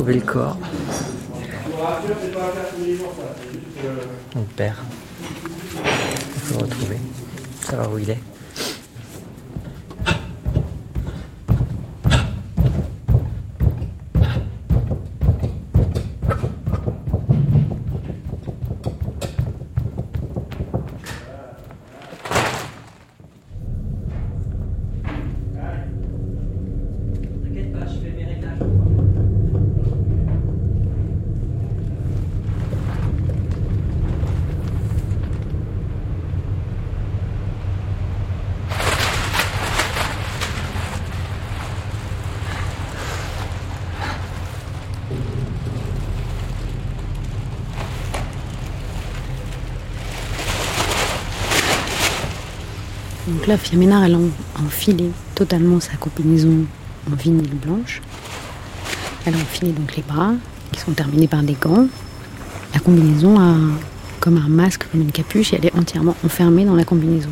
retrouver le corps. Mon père. Il faut le retrouver. Savoir où il est. Firmina, elle a enfilé totalement sa combinaison en vinyle blanche. Elle a enfilé donc les bras, qui sont terminés par des gants. La combinaison a comme un masque, comme une capuche, et elle est entièrement enfermée dans la combinaison.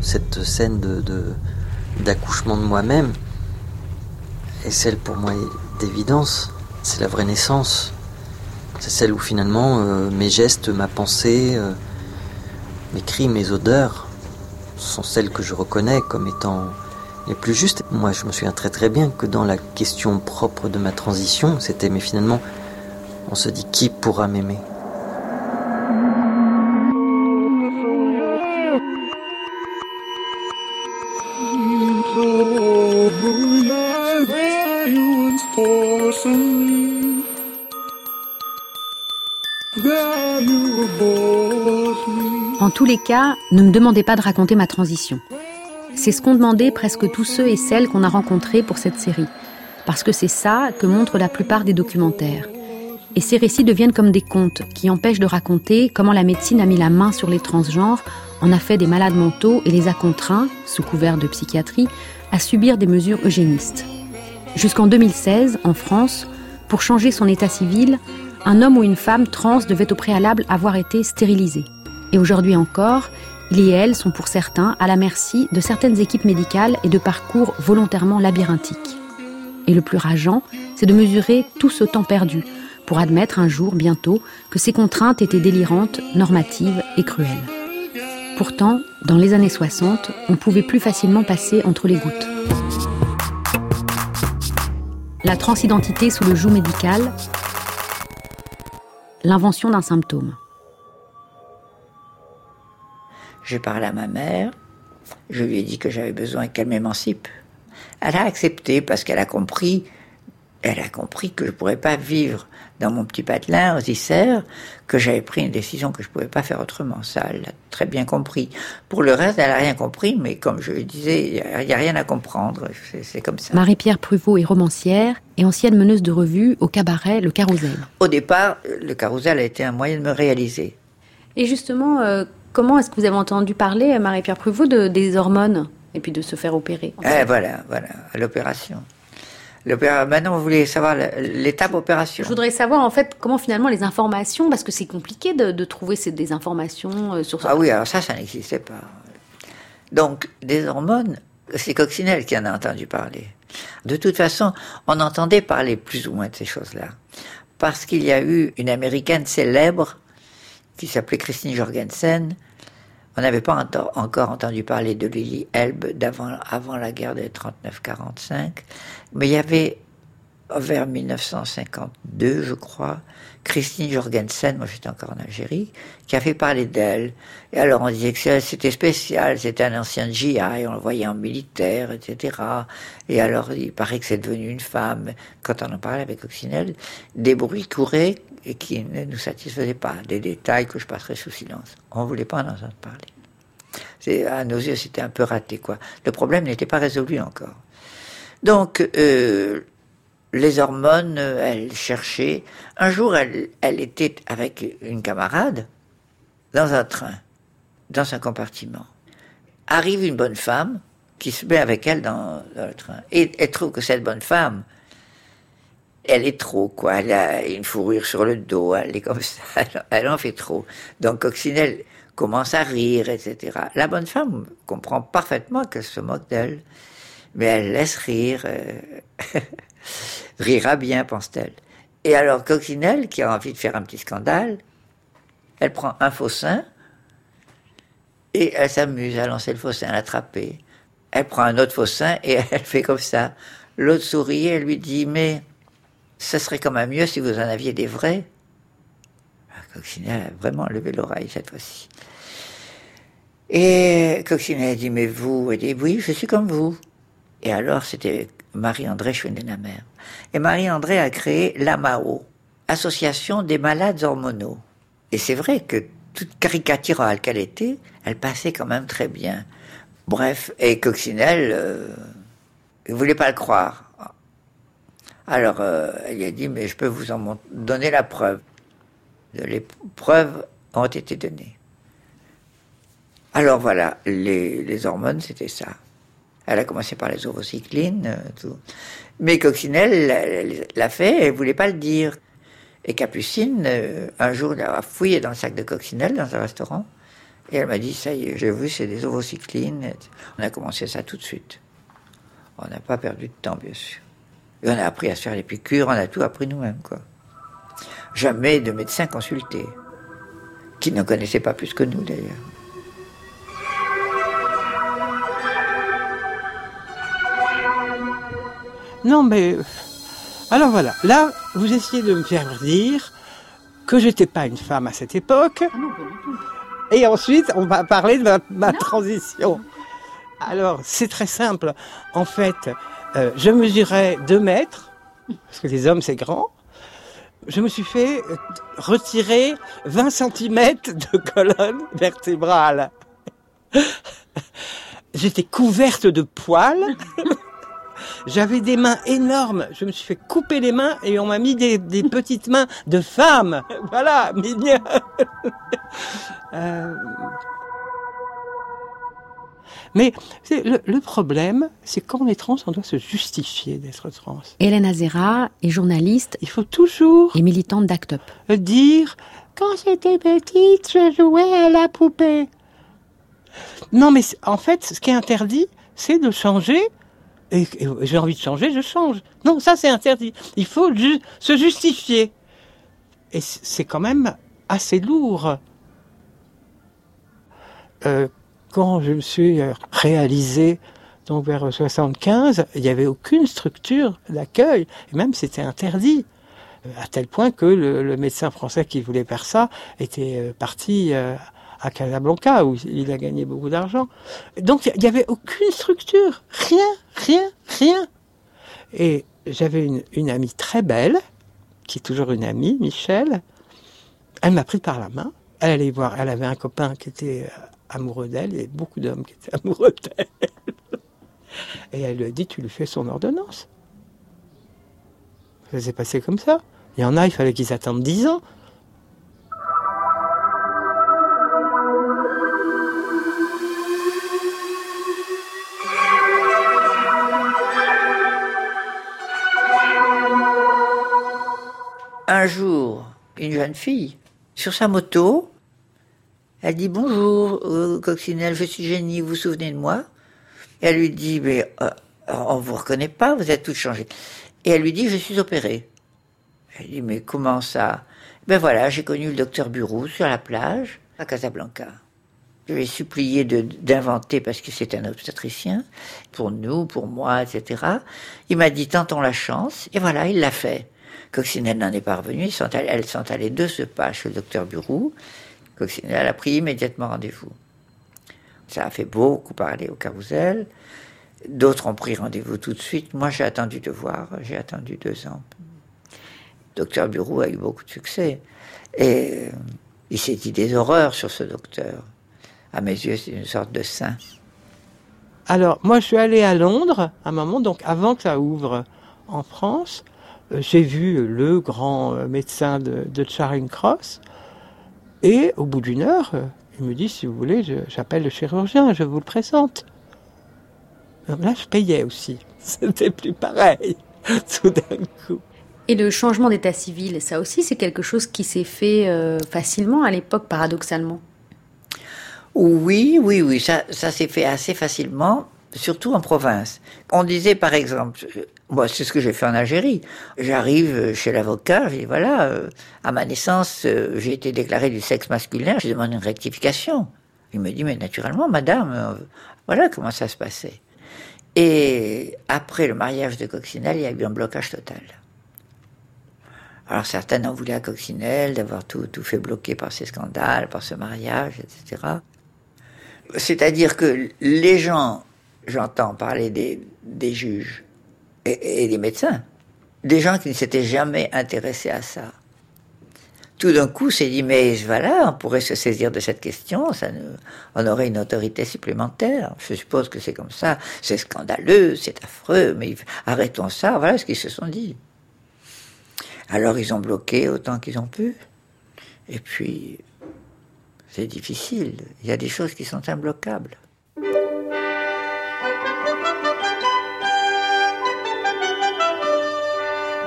Cette scène de, d'accouchement de moi-même est celle pour moi d'évidence. C'est la vraie naissance. C'est celle où finalement euh, mes gestes, ma pensée, euh, mes cris, mes odeurs sont celles que je reconnais comme étant les plus justes. Moi, je me souviens très très bien que dans la question propre de ma transition, c'était mais finalement, on se dit qui pourra m'aimer? Cas, ne me demandez pas de raconter ma transition. C'est ce qu'ont demandé presque tous ceux et celles qu'on a rencontrés pour cette série. Parce que c'est ça que montrent la plupart des documentaires. Et ces récits deviennent comme des contes qui empêchent de raconter comment la médecine a mis la main sur les transgenres, en a fait des malades mentaux et les a contraints, sous couvert de psychiatrie, à subir des mesures eugénistes. Jusqu'en 2016, en France, pour changer son état civil, un homme ou une femme trans devait au préalable avoir été stérilisé. Et aujourd'hui encore, il et elle sont pour certains à la merci de certaines équipes médicales et de parcours volontairement labyrinthiques. Et le plus rageant, c'est de mesurer tout ce temps perdu pour admettre un jour, bientôt, que ces contraintes étaient délirantes, normatives et cruelles. Pourtant, dans les années 60, on pouvait plus facilement passer entre les gouttes. La transidentité sous le joug médical, l'invention d'un symptôme. J'ai parlé à ma mère, je lui ai dit que j'avais besoin qu'elle m'émancipe. Elle a accepté parce qu'elle a compris, elle a compris que je ne pourrais pas vivre dans mon petit patelin aux Isères, que j'avais pris une décision que je ne pouvais pas faire autrement. Ça, elle l'a très bien compris. Pour le reste, elle n'a rien compris, mais comme je le disais, il n'y a, rien à comprendre. C'est comme ça. Marie-Pierre Pruvot est romancière et ancienne meneuse de revue au cabaret Le Carousel. Au départ, le Carousel a été un moyen de me réaliser. Et justement, euh, comment est-ce que vous avez entendu parler, Marie-Pierre Pruvot, de, des hormones et puis de se faire opérer eh, Voilà, voilà, l'opération. Maintenant, vous voulez savoir l'étape opération Je voudrais savoir en fait comment finalement les informations, parce que c'est compliqué de, trouver ces, des informations euh, sur ça. Ah oui, alors ça, ça n'existait pas. Donc, des hormones, c'est Coccinelle qui en a entendu parler. De toute façon, on entendait parler plus ou moins de ces choses-là. Parce qu'il y a eu une américaine célèbre qui s'appelait Christine Jorgensen. On n'avait pas encore entendu parler de Lily Elbe avant la guerre de 39-45, mais il y avait vers 1952, je crois, Christine Jorgensen, moi j'étais encore en Algérie, qui a fait parler d'elle. Et alors on disait que c'était spécial, c'était un ancien GI, on le voyait en militaire, etc. Et alors il paraît que c'est devenu une femme. Quand on en parlait avec Coccinelle, des bruits couraient et qui ne nous satisfaisaient pas, des détails que je passerai sous silence. On ne voulait pas en entendre parler. À nos yeux, c'était un peu raté, quoi. Le problème n'était pas résolu encore. Donc, euh, les hormones, elle cherchait. Un jour, elle, elle était avec une camarade dans un train, dans un compartiment. Arrive une bonne femme qui se met avec elle dans, le train. Et elle trouve que cette bonne femme, elle est trop, quoi. Elle a une fourrure sur le dos, elle est comme ça, elle, en fait trop. Donc Coccinelle commence à rire, etc. La bonne femme comprend parfaitement qu'elle se moque d'elle, mais elle laisse rire, euh, rira bien, pense-t-elle. Et alors Coccinelle, qui a envie de faire un petit scandale, elle prend un faux sein et elle s'amuse à lancer le faux sein, à l'attraper. Elle prend un autre faux sein et elle fait comme ça. L'autre sourit et elle lui dit Mais ce serait quand même mieux si vous en aviez des vrais. Ah, Coccinelle a vraiment levé l'oreille cette fois-ci. Et Coccinelle dit Mais vous Elle dit Oui, je suis comme vous. Et alors, c'était Marie-André Schwendenamer. Et Marie-André a créé l'AMAO, Association des malades hormonaux. Et c'est vrai que toute caricaturale qu'elle était, elle passait quand même très bien. Bref, et Coccinelle, euh, il voulait pas le croire. Alors, euh, elle a dit, mais je peux vous en donner la preuve. Les preuves ont été données. Alors voilà, les, les hormones, c'était ça. Elle a commencé par les ovocyclines, euh, tout. Mais Coccinelle l'a fait, elle voulait pas le dire. Et Capucine, euh, un jour, elle a fouillé dans le sac de Coccinelle dans un restaurant. Et elle m'a dit, ça y est, j'ai vu, c'est des ovocyclines. On a commencé ça tout de suite. On n'a pas perdu de temps, bien sûr. Et on a appris à se faire les piqûres, on a tout appris nous-mêmes, quoi. Jamais de médecin consulté, qui ne connaissait pas plus que nous, d'ailleurs. Non, mais alors voilà, là, vous essayez de me faire dire que j'étais pas une femme à cette époque. Et ensuite, on va parler de ma, transition. Alors, c'est très simple. En fait, euh, je mesurais 2 mètres, parce que les hommes, c'est grand. Je me suis fait retirer 20 cm de colonne vertébrale. J'étais couverte de poils. J'avais des mains énormes. Je me suis fait couper les mains et on m'a mis des, petites mains de femme. Voilà, mignon. Euh, mais le, problème, c'est quand on est trans, on doit se justifier d'être trans. Hélène Azera est journaliste. Il faut toujours. Et militante d'Act Up. Dire quand j'étais petite, je jouais à la poupée. Non, mais en fait, ce qui est interdit, c'est de changer et, j'ai envie de changer, je change. Non, ça c'est interdit. Il faut se justifier. Et c'est quand même assez lourd. Euh, quand je me suis réalisé donc vers 75, il n'y avait aucune structure d'accueil, et même c'était interdit, à tel point que le, médecin français qui voulait faire ça était euh, parti euh, à Casablanca, où il a gagné beaucoup d'argent. Donc il n'y avait aucune structure, rien, rien, rien. Et j'avais une, amie très belle, qui est toujours une amie, Michel. Elle m'a pris par la main. Elle allait voir, elle avait un copain qui était euh, amoureux d'elle, il y avait beaucoup d'hommes qui étaient amoureux d'elle. Et elle lui a dit, tu lui fais son ordonnance. Ça s'est passé comme ça. Il y en a, il fallait qu'ils attendent dix ans. un jour, une jeune fille, sur sa moto, elle dit bonjour, euh, Coccinelle, je suis Génie, vous vous souvenez de moi? Elle lui dit, mais euh, on vous reconnaît pas, vous êtes toute changée. Et elle lui dit, je suis opérée. Elle dit, mais comment ça? Ben voilà, j'ai connu le docteur Bureau sur la plage, à Casablanca. Je lui ai supplié d'inventer, parce que c'est un obstétricien, pour nous, pour moi, etc. Il m'a dit, tentons la chance, et voilà, il l'a fait. Coccinelle n'en est pas revenue. Elles sont allées de ce pas chez le docteur Bureau. Coccinelle a pris immédiatement rendez-vous. Ça a fait beaucoup parler au carrousel. D'autres ont pris rendez-vous tout de suite. Moi, j'ai attendu de voir. J'ai attendu deux ans. Docteur Bureau a eu beaucoup de succès. Et euh, il s'est dit des horreurs sur ce docteur. À mes yeux, c'est une sorte de saint. Alors, moi, je suis allé à Londres à un moment, donc avant que ça ouvre en France. Euh, j'ai vu le grand euh, médecin de, Charing Cross, et au bout d'une heure, euh, il me dit, si vous voulez, j'appelle le chirurgien, je vous le présente. là, je payais aussi. C'était plus pareil, tout d'un coup. Et le changement d'état civil, ça aussi, c'est quelque chose qui s'est fait facilement à l'époque, paradoxalement. Oui, oui, oui, ça, ça s'est fait assez facilement, surtout en province. On disait par exemple, moi c'est ce que j'ai fait en Algérie, j'arrive chez l'avocat, je dis voilà, euh, à ma naissance, euh, j'ai été déclaré du sexe masculin, je demande une rectification. Il me dit mais naturellement, madame, euh, voilà comment ça se passait. Et après le mariage de Coccinelle, il y a eu un blocage total. Alors certains en voulaient à Coccinelle d'avoir tout, tout fait bloquer par ces scandales, par ce mariage, etc. C'est-à-dire que les gens, j'entends parler des juges et, et, des médecins, des gens qui ne s'étaient jamais intéressés à ça. Tout d'un coup, s'est dit, mais voilà, on pourrait se saisir de cette question, ça nous, on aurait une autorité supplémentaire. Je suppose que c'est comme ça. C'est scandaleux, c'est affreux, mais arrêtons ça. Voilà ce qu'ils se sont dit. Alors ils ont bloqué autant qu'ils ont pu. Et puis, c'est difficile. Il y a des choses qui sont imbloquables.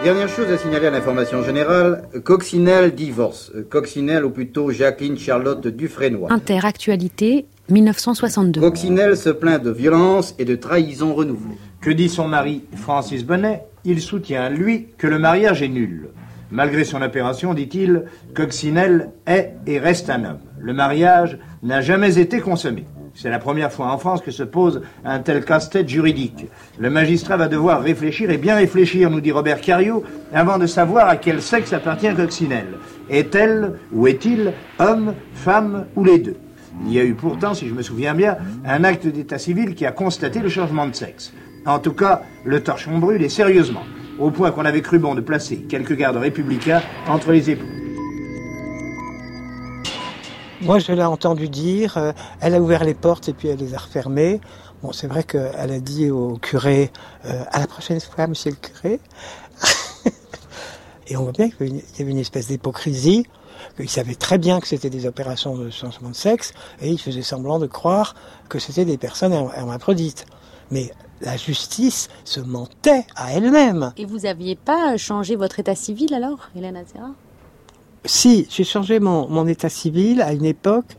Dernière chose à signaler à l'information générale, Coccinelle divorce. Coccinelle, ou plutôt Jacqueline Charlotte Dufresnoy. Interactualité, 1962. Coccinelle se plaint de violence et de trahison renouvelée. Que dit son mari, Francis Bonnet? Il soutient, lui, que le mariage est nul. Malgré son opération, dit-il, Coccinelle est et reste un homme. Le mariage n'a jamais été consommé. C'est la première fois en France que se pose un tel casse-tête juridique. Le magistrat va devoir réfléchir et bien réfléchir, nous dit Robert Cario, avant de savoir à quel sexe appartient Coccinelle. Est-elle ou est-il homme, femme ou les deux? Il y a eu pourtant, si je me souviens bien, un acte d'état civil qui a constaté le changement de sexe. En tout cas, le torchon brûle et sérieusement au point qu'on avait cru bon de placer quelques gardes républicains entre les époux. Moi, je l'ai entendu dire, euh, elle a ouvert les portes et puis elle les a refermées. Bon, c'est vrai qu'elle a dit au curé, euh, à la prochaine fois, monsieur le curé. et on voit bien qu'il y avait une espèce d'hypocrisie, qu'il savait très bien que c'était des opérations de changement de sexe, et il faisait semblant de croire que c'était des personnes hermaphrodites. Mais la justice se mentait à elle-même. Et vous n'aviez pas changé votre état civil alors, Hélène Azera Si, j'ai changé mon, état civil à une époque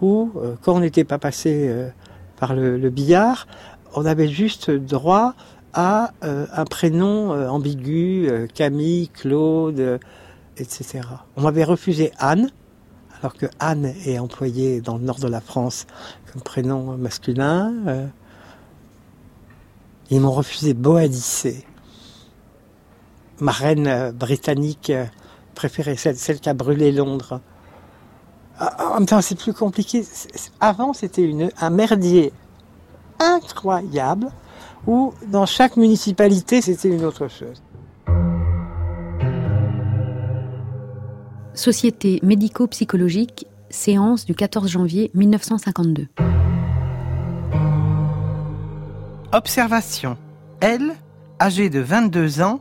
où, euh, quand on n'était pas passé euh, par le, le, billard, on avait juste droit à euh, un prénom ambigu, Camille, Claude, etc. On m'avait refusé Anne, alors que Anne est employée dans le nord de la France comme prénom masculin. Ils m'ont refusé Boadicée. Ma reine britannique préférée, celle, celle qui a brûlé Londres. En même temps, c'est plus compliqué. Avant, c'était un merdier incroyable où dans chaque municipalité, c'était une autre chose. Société médico-psychologique, séance du 14 janvier 1952. Observation. Elle, âgée de 22 ans,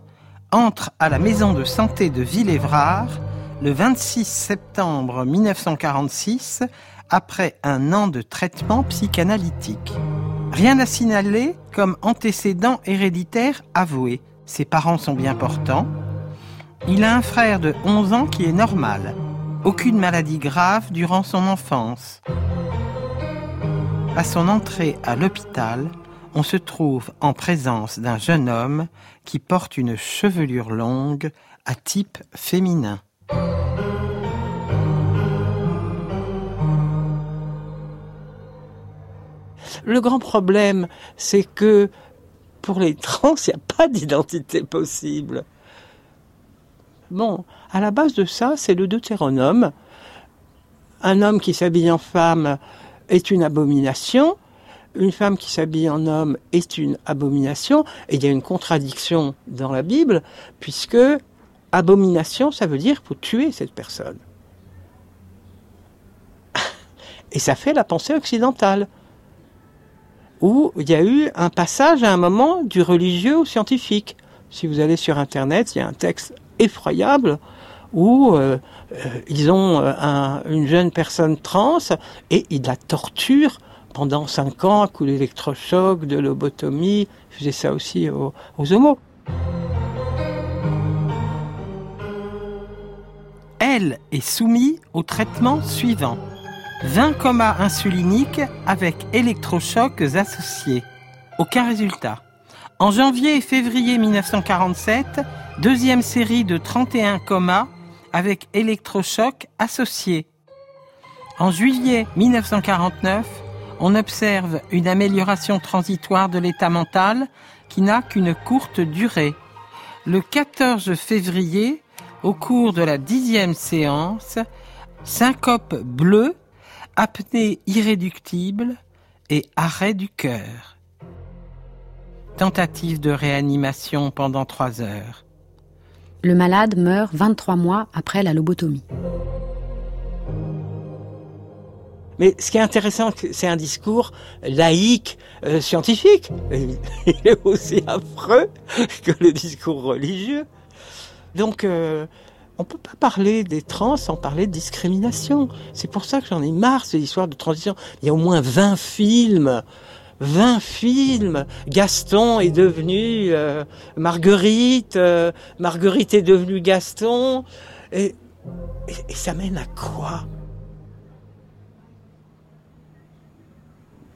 entre à la maison de santé de Villévrard le 26 septembre 1946 après un an de traitement psychanalytique. Rien à signaler comme antécédent héréditaire avoué. Ses parents sont bien portants. Il a un frère de 11 ans qui est normal. Aucune maladie grave durant son enfance. À son entrée à l'hôpital, on se trouve en présence d'un jeune homme qui porte une chevelure longue à type féminin. Le grand problème, c'est que pour les trans, il n'y a pas d'identité possible. Bon, à la base de ça, c'est le deutéronome. Un homme qui s'habille en femme est une abomination, une femme qui s'habille en homme est une abomination, et il y a une contradiction dans la Bible, puisque abomination, ça veut dire faut tuer cette personne. Et ça fait la pensée occidentale, où il y a eu un passage à un moment du religieux au scientifique. Si vous allez sur Internet, il y a un texte effroyable où euh, euh, ils ont euh, un, une jeune personne trans et ils la torturent pendant cinq ans à coups d'électrochoc, de lobotomie. Je faisais ça aussi aux, aux homos. Elle est soumise au traitement suivant. 20 comas insuliniques avec électrochocs associés. Aucun résultat. En janvier et février 1947, deuxième série de 31 comas avec électrochocs associés. En juillet 1949, on observe une amélioration transitoire de l'état mental qui n'a qu'une courte durée. Le 14 février, au cours de la dixième séance, syncope bleue, apnée irréductible et arrêt du cœur. Tentative de réanimation pendant trois heures. Le malade meurt 23 mois après la lobotomie. Mais ce qui est intéressant, c'est un discours laïque, euh, scientifique. Il est aussi affreux que le discours religieux. Donc, euh, on peut pas parler des trans sans parler de discrimination. C'est pour ça que j'en ai marre, ces histoires de transition. Il y a au moins 20 films 20 films. Gaston est devenu euh, Marguerite, euh, Marguerite est devenue Gaston. et, et ça mène à quoi?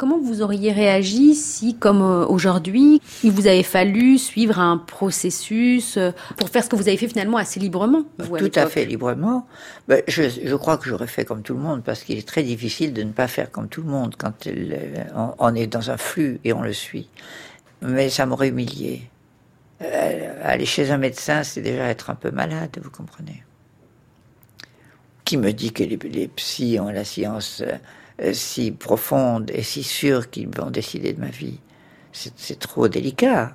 Comment vous auriez réagi si, comme euh, aujourd'hui, il vous avait fallu suivre un processus euh, pour faire ce que vous avez fait finalement assez librement Tout à, fait librement. Ben, je, je, crois que j'aurais fait comme tout le monde parce qu'il est très difficile de ne pas faire comme tout le monde quand on, est dans un flux et on le suit. Mais ça m'aurait humilié. Euh, aller chez un médecin, c'est déjà être un peu malade, vous comprenez. Qui me dit que les, les psys ont la science euh, si profonde et si sûre qu'ils vont décider de ma vie. C'est trop délicat.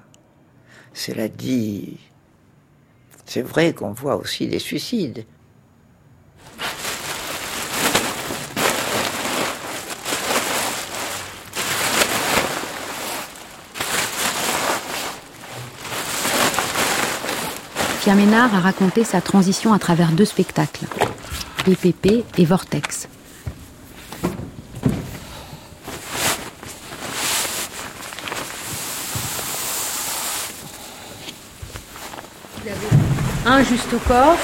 Cela dit, c'est vrai qu'on voit aussi des suicides. Pierre Ménard a raconté sa transition à travers deux spectacles, PPP et Vortex. Un juste au corps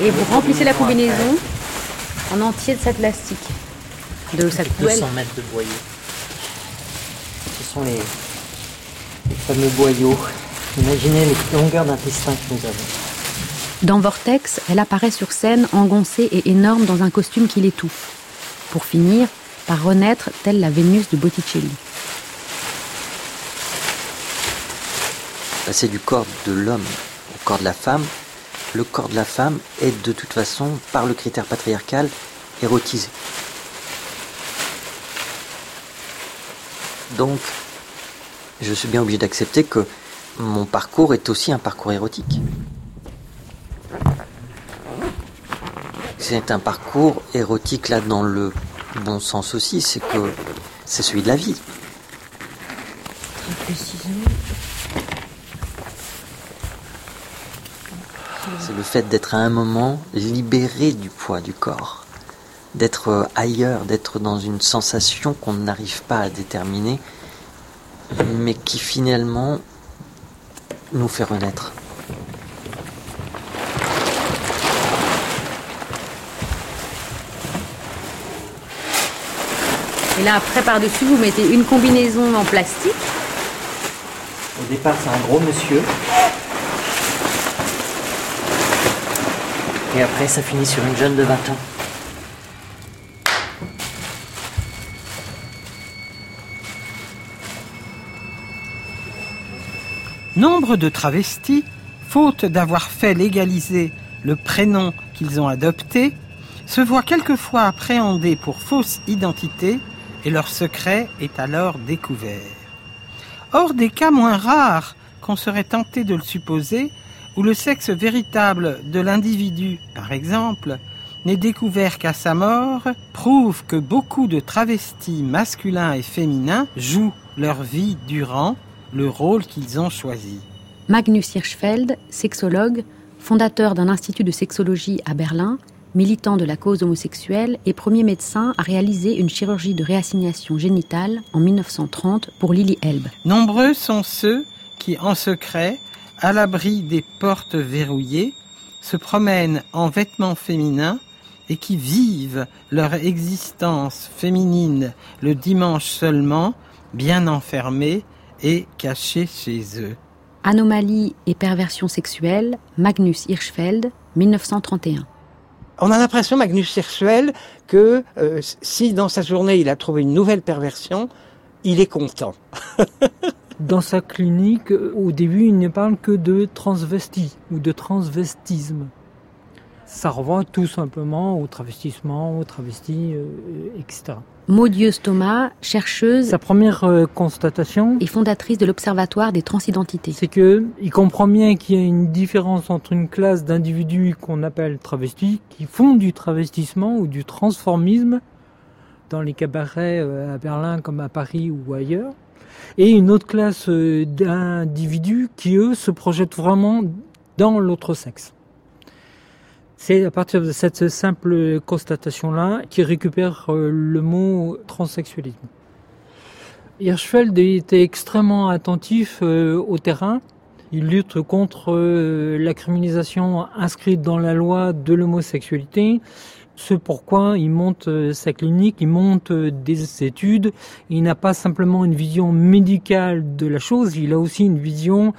et vous remplissez la combinaison en entier de sac plastique. De sac 200 mètres de boyaux. Ce sont les, fameux boyaux. Imaginez les longueurs d'intestin que nous avons. Dans Vortex, elle apparaît sur scène engoncée et énorme dans un costume qui l'étouffe. Pour finir par renaître telle la Vénus de Botticelli. C'est du corps de l'homme corps de la femme, le corps de la femme est de toute façon, par le critère patriarcal, érotisé. Donc, je suis bien obligé d'accepter que mon parcours est aussi un parcours érotique. C'est un parcours érotique là dans le bon sens aussi, c'est que c'est celui de la vie. C'est le fait d'être à un moment libéré du poids du corps, d'être euh, ailleurs, d'être dans une sensation qu'on n'arrive pas à déterminer, mais qui finalement nous fait renaître. Et là, après, par-dessus, vous mettez une combinaison en plastique. Au départ, c'est un gros monsieur. Et après, ça finit sur une jeune de 20 ans. Nombre de travestis, faute d'avoir fait légaliser le prénom qu'ils ont adopté, se voient quelquefois appréhendés pour fausse identité et leur secret est alors découvert. Or, des cas moins rares qu'on serait tenté de le supposer où le sexe véritable de l'individu, par exemple, n'est découvert qu'à sa mort, prouve que beaucoup de travestis masculins et féminins jouent leur vie durant le rôle qu'ils ont choisi. Magnus Hirschfeld, sexologue, fondateur d'un institut de sexologie à Berlin, militant de la cause homosexuelle et premier médecin à réaliser une chirurgie de réassignation génitale en 1930 pour Lily Elbe. Nombreux sont ceux qui, en secret, à l'abri des portes verrouillées, se promènent en vêtements féminins et qui vivent leur existence féminine le dimanche seulement, bien enfermés et cachés chez eux. Anomalie et perversion sexuelle, Magnus Hirschfeld, 1931. On a l'impression, Magnus Hirschfeld, que euh, si dans sa journée il a trouvé une nouvelle perversion, il est content. dans sa clinique, au début, il ne parle que de transvestie ou de transvestisme. Ça renvoie tout simplement au travestissement, au travesti, euh, etc. Maudieuse Thomas, chercheuse. Sa première euh, constatation. Et fondatrice de l'Observatoire des transidentités. C'est que il comprend bien qu'il y a une différence entre une classe d'individus qu'on appelle travestis, qui font du travestissement ou du transformisme dans les cabarets euh, à Berlin comme à Paris ou ailleurs, et une autre classe euh, d'individus qui, eux, se projettent vraiment dans l'autre sexe. C'est à partir de cette simple constatation-là qu'il récupère euh, le mot transsexualisme. Hirschfeld était extrêmement attentif au terrain. Il lutte contre la criminalisation inscrite dans la loi de l'homosexualité ce pourquoi il monte euh, sa clinique, il monte euh, des études. Il n'a pas simplement une vision médicale de la chose, il a aussi une vision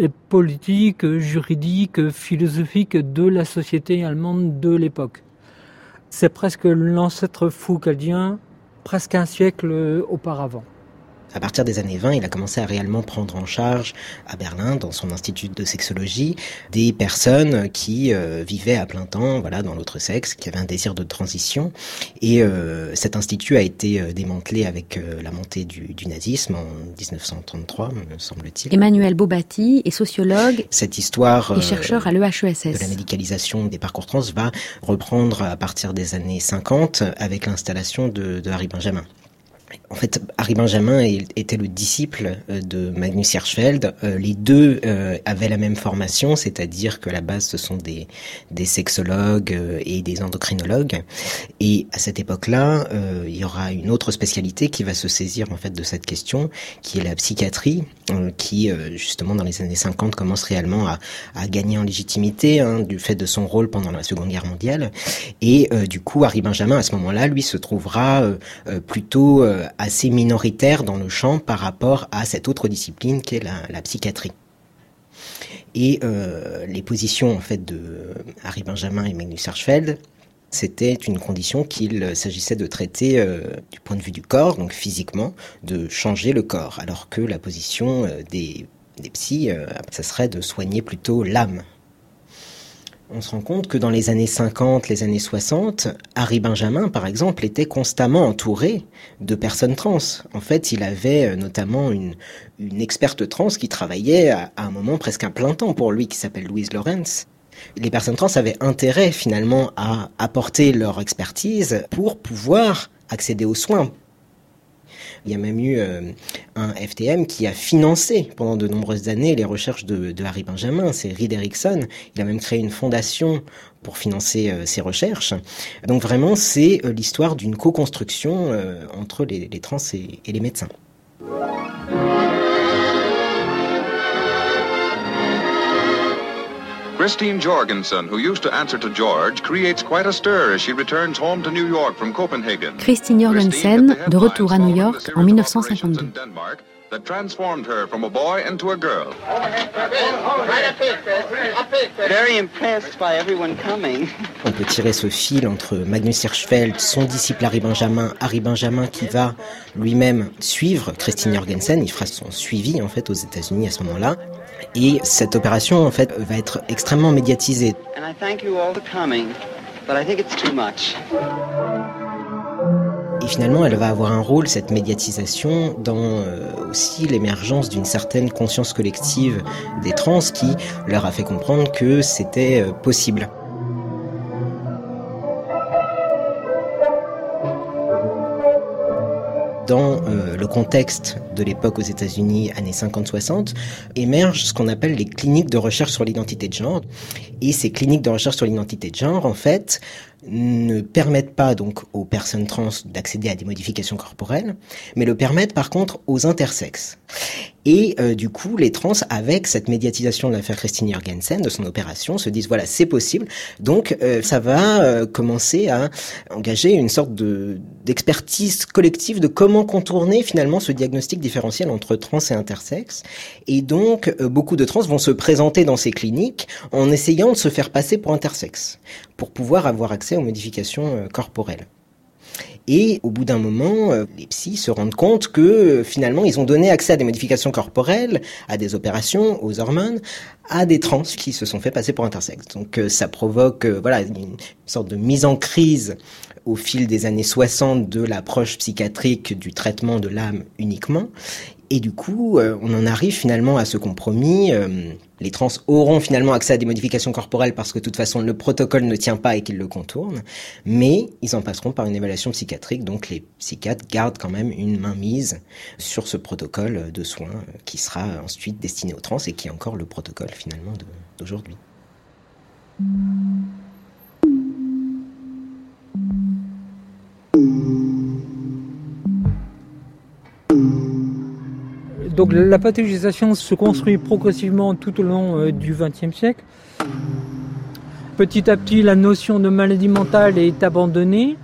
euh, politique, juridique, philosophique de la société allemande de l'époque. C'est presque l'ancêtre foucaldien, presque un siècle auparavant. À partir des années 20, il a commencé à réellement prendre en charge à Berlin, dans son institut de sexologie, des personnes qui euh, vivaient à plein temps, voilà, dans l'autre sexe, qui avaient un désir de transition. Et euh, cet institut a été euh, démantelé avec la montée du, du, nazisme en 1933, me semble-t-il. Emmanuel Bobati est sociologue. Cette histoire et chercheur à l'EHESS de la médicalisation des parcours trans va reprendre à partir des années 50 avec l'installation de, de Harry Benjamin. En fait, Harry Benjamin était le disciple euh, de Magnus Hirschfeld. Euh, les deux euh, avaient la même formation, c'est-à-dire que à la base, ce sont des, des sexologues et des endocrinologues. Et à cette époque-là, il y aura une autre spécialité qui va se saisir en fait de cette question, qui est la psychiatrie, qui justement dans les années 50 commence réellement à, à gagner en légitimité hein, du fait de son rôle pendant la Seconde Guerre mondiale. Et du coup, Harry Benjamin à ce moment-là, lui, se trouvera plutôt assez minoritaire dans le champ par rapport à cette autre discipline qui est la, psychiatrie. Et euh, les positions en fait de Harry Benjamin et Magnus Hirschfeld, c'était une condition qu'il s'agissait de traiter euh, du point de vue du corps, donc physiquement, de changer le corps, alors que la position euh, des, des psys, serait de soigner plutôt l'âme, on se rend compte que dans les années 50, les années 60, Harry Benjamin, par exemple, était constamment entouré de personnes trans. En fait, il avait euh, notamment une, experte trans qui travaillait à, un moment presque un plein temps pour lui, qui s'appelle Louise Lawrence. Les personnes trans avaient intérêt finalement à apporter leur expertise pour pouvoir accéder aux soins, il y a même eu euh, un FTM qui a financé pendant de nombreuses années les recherches de, Harry Benjamin, c'est Reed Erickson. Il a même créé une fondation pour financer euh, ses recherches. Donc vraiment, c'est euh, l'histoire d'une co-construction entre les, trans et les médecins. Christine Jorgensen, who used to answer to George, creates quite a stir as she returns home to New York from Copenhagen. Christine Jorgensen, de retour à New York en 1952. That transformed her from a boy into a girl. Very impressed by everyone coming. On peut tirer ce fil entre Magnus Hirschfeld, son disciple Harry Benjamin, Harry Benjamin qui va lui-même suivre Christine Jorgensen, il fera son suivi en fait aux États-Unis à ce moment-là, et cette opération, en fait, va être extrêmement médiatisée. Et finalement, elle va avoir un rôle, cette médiatisation, dans euh, aussi l'émergence d'une certaine conscience collective des trans qui leur a fait comprendre que c'était euh, possible. dans euh, le contexte de l'époque aux États-Unis, années 50-60, émergent ce qu'on appelle les cliniques de recherche sur l'identité de genre. Et ces cliniques de recherche sur l'identité de genre, en fait, ne permettent pas donc aux personnes trans d'accéder à des modifications corporelles, mais le permettent par contre aux intersexes. Et euh, du coup, les trans, avec cette médiatisation de l'affaire Christine Jorgensen, de son opération, se disent voilà, c'est possible. Donc, euh, ça va euh, commencer à engager une sorte de d'expertise collective de comment contourner finalement ce diagnostic entre trans et intersexes. Et donc, beaucoup de trans vont se présenter dans ces cliniques en essayant de se faire passer pour intersexes, pour pouvoir avoir accès aux modifications corporelles. Et au bout d'un moment, euh, les psys se rendent compte que euh, finalement, ils ont donné accès à des modifications corporelles, à des opérations, aux hormones, à des trans qui se sont fait passer pour intersexes. Donc euh, ça provoque voilà une sorte de mise en crise au fil des années 60 de l'approche psychiatrique du traitement de l'âme uniquement. Et du coup, euh, on en arrive finalement à ce compromis. Euh, les trans auront finalement accès à des modifications corporelles parce que de toute façon le protocole ne tient pas et qu'ils le contournent, mais ils en passeront par une évaluation psychiatrique, donc les psychiatres gardent quand même une main mise sur ce protocole de soins qui sera ensuite destiné aux trans et qui est encore le protocole finalement d'aujourd'hui. Donc la pathologisation se construit progressivement tout au long euh, du XXe siècle. Petit à petit, la notion de maladie mentale est abandonnée.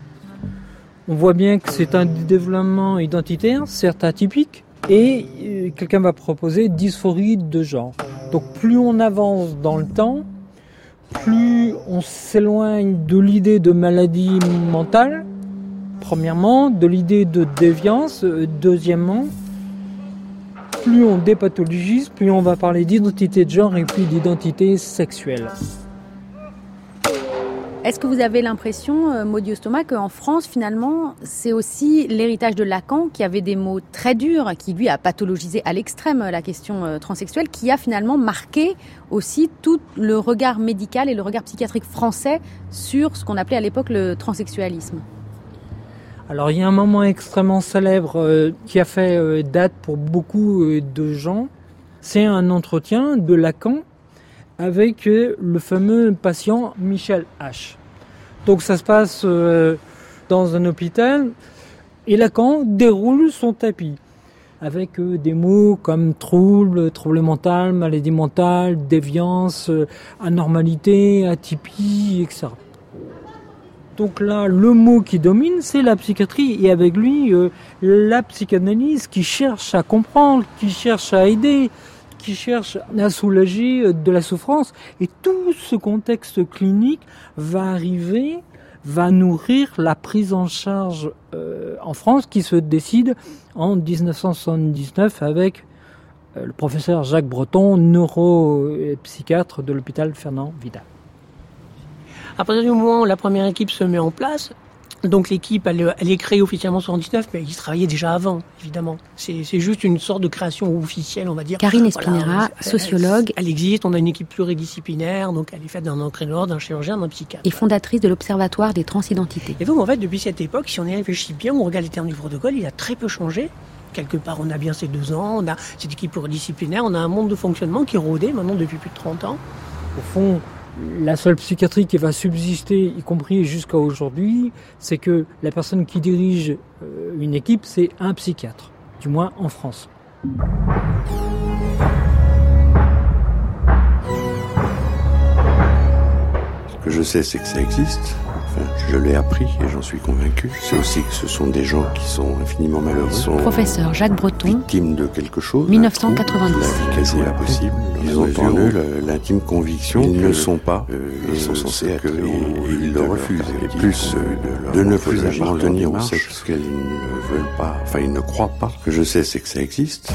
On voit bien que c'est un développement identitaire, certes atypique, et euh, quelqu'un va proposer dysphorie de genre. Donc plus on avance dans le temps, plus on s'éloigne de l'idée de maladie mentale, premièrement, de l'idée de déviance, euh, deuxièmement, plus on dépathologise, plus on va parler d'identité de genre et plus d'identité sexuelle. Est-ce que vous avez l'impression, euh, Maudit Thomas, qu'en France, finalement, c'est aussi l'héritage de Lacan, qui avait des mots très durs, qui lui a pathologisé à l'extrême la question euh, transsexuelle, qui a finalement marqué aussi tout le regard médical et le regard psychiatrique français sur ce qu'on appelait à l'époque le transsexualisme? Alors il y a un moment extrêmement célèbre euh, qui a fait euh, date pour beaucoup euh, de gens. C'est un entretien de Lacan avec le fameux patient Michel H. Donc ça se passe dans un hôpital et Lacan déroule son tapis avec des mots comme trouble, trouble mental, maladie mentale, déviance, anormalité, atypie, etc. Donc là, le mot qui domine, c'est la psychiatrie et avec lui, euh, la psychanalyse qui cherche à comprendre, qui cherche à aider, qui cherche à soulager euh, de la souffrance. Et tout ce contexte clinique va arriver, va nourrir la prise en charge euh, en France qui se décide en 1979 avec le professeur Jacques Breton, neuropsychiatre de l'hôpital Fernand Vidal. À partir du moment où la première équipe se met en place, donc l'équipe, elle, est créée officiellement en 79, mais il travaillait déjà avant, évidemment. C'est juste une sorte de création officielle, on va dire. Karine Espinera, sociologue. Elle, existe, on a une équipe pluridisciplinaire, donc elle est faite d'un entraîneur, d'un chirurgien, d'un psychiatre. Et fondatrice de l'Observatoire des transidentités. Et donc en fait, depuis cette époque, si on y réfléchit bien, on regarde les termes du protocole, il a très peu changé. Quelque part, on a bien ces deux ans, on a cette équipe pluridisciplinaire, on a un monde de fonctionnement qui est rodé maintenant depuis plus de 30 ans. Au fond, la seule psychiatrie qui va subsister, y compris jusqu'à aujourd'hui, c'est que la personne qui dirige euh, une équipe, c'est un psychiatre, du moins en France. Ce que je sais, c'est que ça existe je l'ai appris et j'en suis convaincu. C'est aussi que ce sont des gens qui sont infiniment malheureux. Sont Professeur Jacques Breton. Victimes de quelque chose. 1990. La quasi impossible. Ils ont en eux l'intime conviction qu'ils ne sont pas. Euh, ils sont censés être. Et, ils le refusent. Et plus euh, de, ne plus appartenir au sexe qu'ils ne veulent pas. Enfin, ils ne croient pas. Ce que je sais, c'est que ça existe.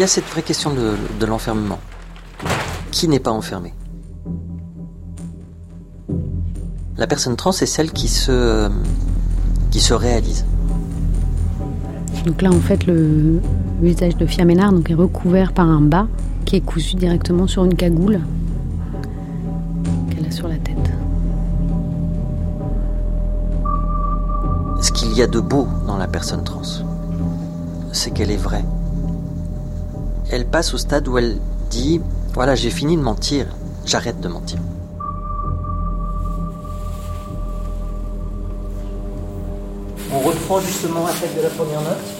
Y a cette vraie question de, l'enfermement. Qui n'est pas enfermé? La personne trans est celle qui se, qui se réalise. Donc là, en fait, le, Le visage de Fiaménard donc, est recouvert par un bas qui est cousu directement sur une cagoule qu'elle a sur la tête. Ce qu'il y a de beau dans la personne trans, c'est qu'elle est vraie. Elle passe au stade où elle dit, voilà, j'ai fini de mentir, j'arrête de mentir. On reprend justement la tête de la première note.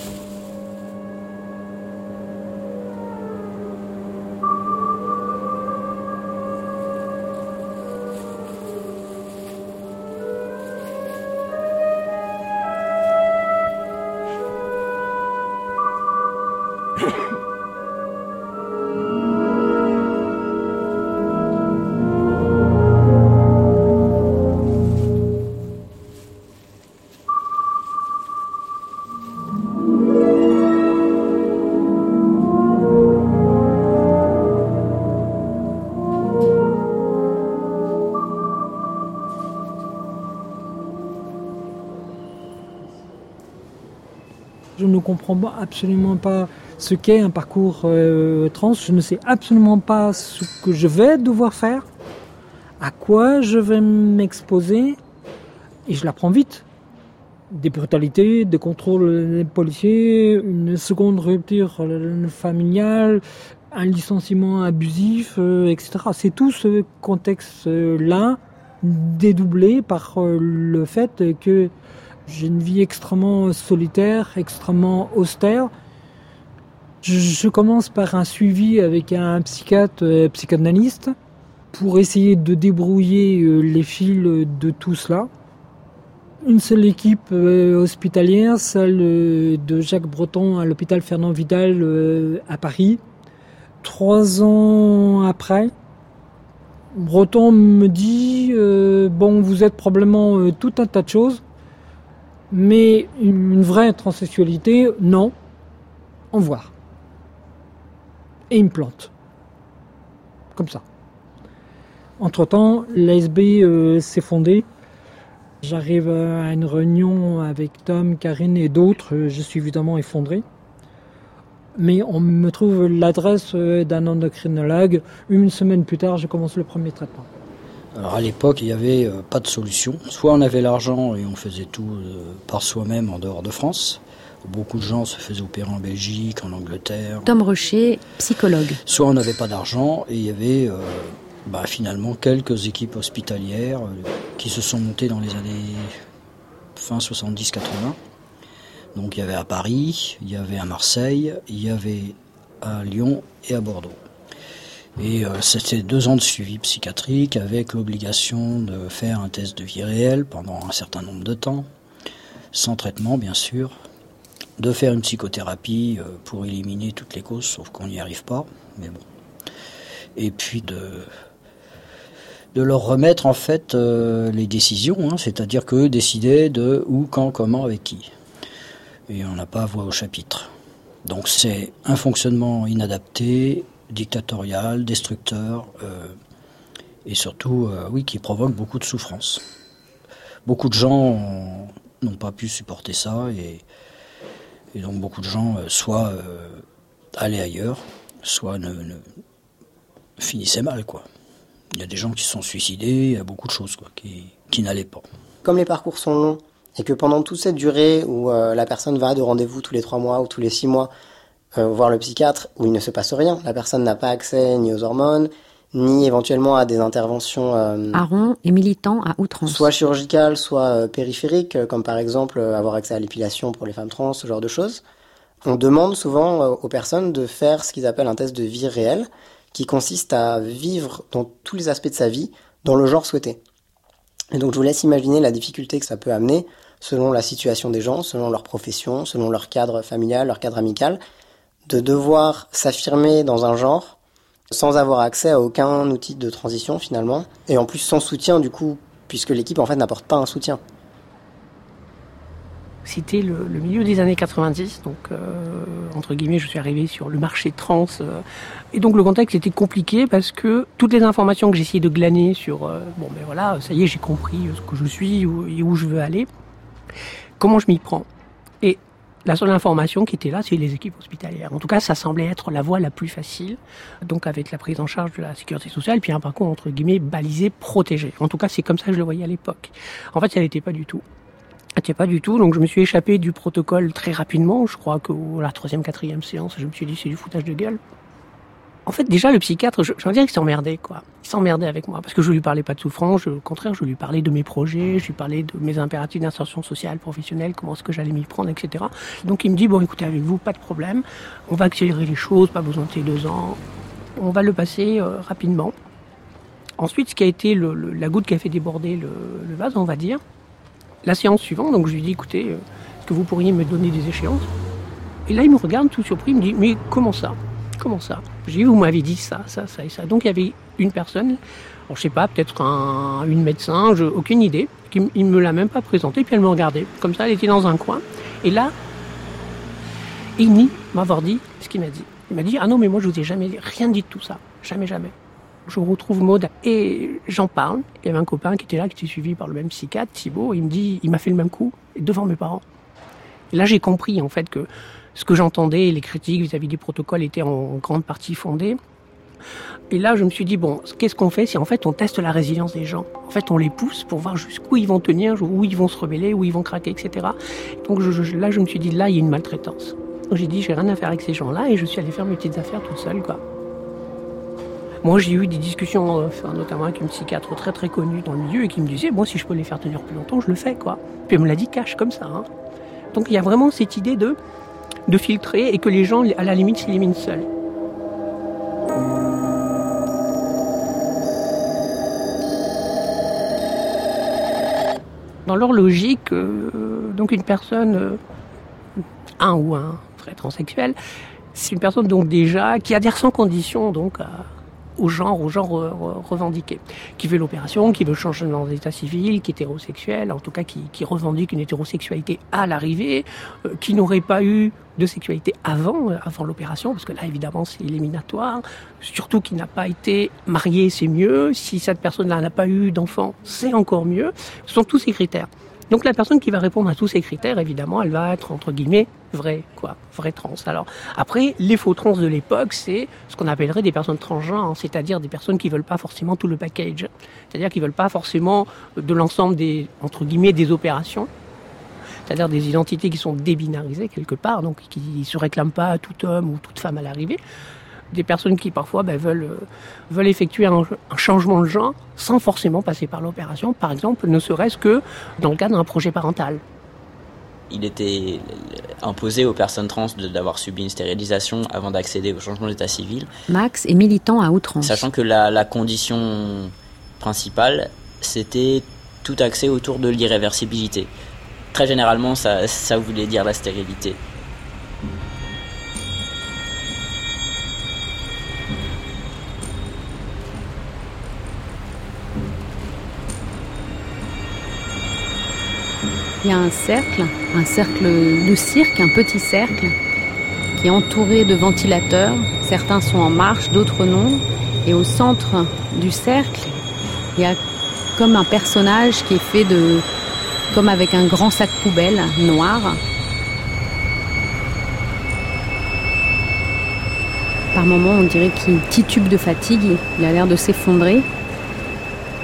Comprends absolument pas ce qu'est un parcours euh, trans. Je ne sais absolument pas ce que je vais devoir faire, à quoi je vais m'exposer, et je l'apprends vite. Des brutalités, des contrôles policiers, une seconde rupture euh, familiale, un licenciement abusif, euh, etc. C'est tout ce contexte-là dédoublé par le fait que j'ai une vie extrêmement solitaire, extrêmement austère. Je, commence par un suivi avec un psychiatre, euh, psychanalyste, pour essayer de débrouiller euh, les fils de tout cela. Une seule équipe euh, hospitalière, celle de Jacques Breton à l'hôpital Fernand Vidal à Paris. Trois ans après, Breton me dit bon, vous êtes probablement tout un tas de choses. Mais une vraie transsexualité, non. En voir. Et il me plante. Comme ça. Entre-temps, l'ASB euh, s'est fondée. J'arrive à une réunion avec Tom, Karine et d'autres. Euh, je suis évidemment effondré. Mais on me trouve l'adresse euh, d'un endocrinologue. Une semaine plus tard, je commence le premier traitement. Alors à l'époque, il n'y avait euh, pas de solution. Soit on avait l'argent et on faisait tout euh, par soi-même en dehors de France. Beaucoup de gens se faisaient opérer en Belgique, en Angleterre. Tom Rocher, psychologue. Soit on n'avait pas d'argent et il y avait euh, bah, finalement quelques équipes hospitalières qui se sont montées dans les années fin 70-80. Donc il y avait à Paris, il y avait à Marseille, il y avait à Lyon et à Bordeaux. Et euh, c'était deux ans de suivi psychiatrique avec l'obligation de faire un test de vie réelle pendant un certain nombre de temps, sans traitement bien sûr, de faire une psychothérapie euh, pour éliminer toutes les causes, sauf qu'on n'y arrive pas, mais bon. Et puis de, leur remettre en fait euh, les décisions, hein, c'est-à-dire qu'eux décidaient de où, quand, comment, avec qui. Et on n'a pas voix au chapitre. Donc c'est un fonctionnement inadapté, dictatorial, destructeur, euh, et surtout, euh, oui, qui provoque beaucoup de souffrance. Beaucoup de gens n'ont pas pu supporter ça, et, donc beaucoup de gens euh, soit allaient ailleurs, soit finissaient mal. Il y a des gens qui se sont suicidés, il y a beaucoup de choses qui, qui n'allaient pas. Comme les parcours sont longs, et que pendant toute cette durée où la personne va de rendez-vous tous les trois mois ou tous les six mois euh, voir le psychiatre où il ne se passe rien. La personne n'a pas accès ni aux hormones, ni éventuellement à des interventions. Euh, Aaron est militant à outrance. Soit chirurgicales, soit euh, périphériques, euh, comme par exemple avoir accès à l'épilation pour les femmes trans, ce genre de choses. On demande souvent aux personnes de faire ce qu'ils appellent un test de vie réelle, qui consiste à vivre dans tous les aspects de sa vie dans le genre souhaité. Et donc je vous laisse imaginer la difficulté que ça peut amener selon la situation des gens, selon leur profession, selon leur cadre familial, leur cadre amical, de devoir s'affirmer dans un genre sans avoir accès à aucun outil de transition finalement, et en plus sans soutien du coup, puisque l'équipe en fait n'apporte pas un soutien. C'était le, milieu des années 90, donc euh, entre guillemets, je suis arrivé sur le marché trans, euh, et donc le contexte était compliqué parce que toutes les informations que j'essayais de glaner sur, euh, bon ben voilà, ça y est, j'ai compris ce que je suis et où je veux aller, comment je m'y prends? La seule information qui était là, c'est les équipes hospitalières. En tout cas, ça semblait être la voie la plus facile, donc avec la prise en charge de la sécurité sociale, puis un parcours entre guillemets balisé, protégé. En tout cas, c'est comme ça que je le voyais à l'époque. En fait, ça n'était pas du tout. Ça n'était pas du tout, donc je me suis échappé du protocole très rapidement. Je crois que la troisième, quatrième séance, je me suis dit c'est du foutage de gueule. En fait, déjà, le psychiatre, je, je veux dire qu'il s'emmerdait, quoi. Il s'emmerdait avec moi, parce que je lui parlais pas de souffrance, au contraire, je lui parlais de mes projets, je lui parlais de mes impératifs d'insertion sociale, professionnelle, comment est-ce que j'allais m'y prendre, etc. Donc il me dit, bon, écoutez, avec vous, pas de problème, on va accélérer les choses, pas besoin de deux ans, on va le passer euh, rapidement. Ensuite, ce qui a été la goutte qui a fait déborder le, le, vase, on va dire, la séance suivante, donc je lui dis, écoutez, euh, est-ce que vous pourriez me donner des échéances? Et là, il me regarde tout surpris, il me dit, mais comment ça? Comment ça J'ai dit, vous m'avez dit ça, ça, ça et ça. Donc il y avait une personne, alors, je sais pas, peut-être un, une médecin, je, aucune idée, qui il me l'a même pas présentée, puis elle me regardait. Comme ça, elle était dans un coin. Et là, il nie m'avoir dit ce qu'il m'a dit. Il m'a dit, ah non, mais moi je vous ai jamais rien dit de tout ça. Jamais, jamais. Je retrouve Maud et j'en parle. Il y avait un copain qui était là, qui était suivi par le même psychiatre, Thibault. Il me dit, il m'a fait le même coup, devant mes parents. Et là, j'ai compris en fait que ce que j'entendais, les critiques vis-à-vis du protocole étaient en grande partie fondées. Et là, je me suis dit, bon, qu'est-ce qu'on fait si en fait on teste la résilience des gens? En fait, on les pousse pour voir jusqu'où ils vont tenir, où ils vont se rebeller, où ils vont craquer, etc. Donc là, je me suis dit, là, il y a une maltraitance. J'ai dit, j'ai rien à faire avec ces gens-là et je suis allé faire mes petites affaires toute seule, quoi. Moi, j'ai eu des discussions, enfin, notamment avec une psychiatre très très connue dans le milieu et qui me disait, bon, si je peux les faire tenir plus longtemps, je le fais, quoi. Puis elle me l'a dit cash comme ça. Hein. Donc il y a vraiment cette idée de de filtrer et que les gens, à la limite, s'éliminent seuls. Dans leur logique, euh, donc une personne, euh, un ou un vrai transsexuel, c'est une personne donc déjà qui adhère sans condition donc à, au genre, au genre euh, revendiqué, qui veut l'opération, qui veut changement d'état civil, qui est hétérosexuel, en tout cas qui, qui revendique une hétérosexualité à l'arrivée, euh, qui n'aurait pas eu de sexualité avant, euh, avant l'opération, parce que là évidemment c'est éliminatoire, surtout qui n'a pas été marié, c'est mieux, si cette personne-là n'a pas eu d'enfant, c'est encore mieux, ce sont tous ces critères. Donc la personne qui va répondre à tous ces critères, évidemment, elle va être entre guillemets vraie, quoi, vraie trans. Alors après, les faux trans de l'époque, c'est ce qu'on appellerait des personnes transgenres, c'est-à-dire des personnes qui veulent pas forcément tout le package, c'est-à-dire qui veulent pas forcément de l'ensemble des entre guillemets des opérations, c'est-à-dire des identités qui sont débinarisées quelque part, donc qui se réclament pas tout homme ou toute femme à l'arrivée des personnes qui parfois ben, veulent, euh, veulent effectuer un, un, changement de genre sans forcément passer par l'opération, par exemple, ne serait-ce que dans le cadre d'un projet parental. Il était imposé aux personnes trans d'avoir subi une stérilisation avant d'accéder au changement d'état civil. Max est militant à outrance. Sachant que la, la condition principale, c'était tout axé autour de l'irréversibilité. Très généralement, ça, ça voulait dire la stérilité. Y a un cercle, un cercle de cirque, un petit cercle, qui est entouré de ventilateurs. Certains sont en marche, d'autres non. Et au centre du cercle, il y a comme un personnage qui est fait de. comme avec un grand sac poubelle noir. Par moments, on dirait qu'il titube de fatigue, il a l'air de s'effondrer.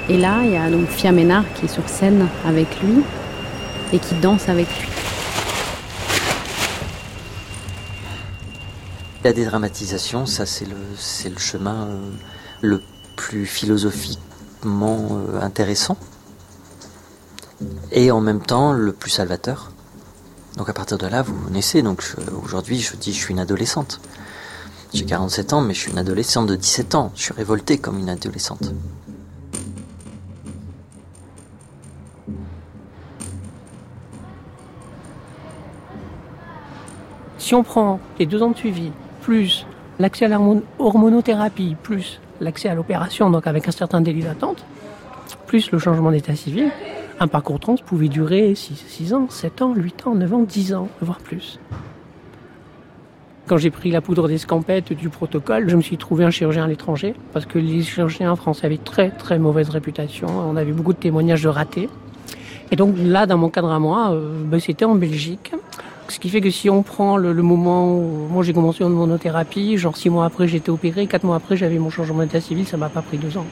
Et là, il y a donc Fia Ménard qui est sur scène avec lui, et qui danse avec lui. La dédramatisation, ça c'est le, c'est le chemin euh, le plus philosophiquement euh, intéressant et en même temps le plus salvateur. Donc à partir de là, vous naissez. Donc aujourd'hui, je dis, je suis une adolescente. J'ai 47 ans, mais je suis une adolescente de 17 ans. Je suis révoltée comme une adolescente. Si on prend les deux ans de suivi, plus l'accès à l'hormonothérapie, plus l'accès à l'opération, donc avec un certain délai d'attente, plus le changement d'état civil, un parcours trans pouvait durer 6, 6 ans, 7 ans, 8 ans, 9 ans, 10 ans, voire plus. Quand j'ai pris la poudre d'escampette du protocole, je me suis trouvé un chirurgien à l'étranger, parce que les chirurgiens français avaient très très mauvaise réputation. On avait beaucoup de témoignages de ratés. Et donc là, dans mon cadre à moi, euh, ben, c'était en Belgique, Ce qui fait que si on prend le, moment où moi j'ai commencé en monothérapie, genre six mois après j'étais opéré, quatre mois après j'avais mon changement d'état civil, ça m'a pas pris deux ans.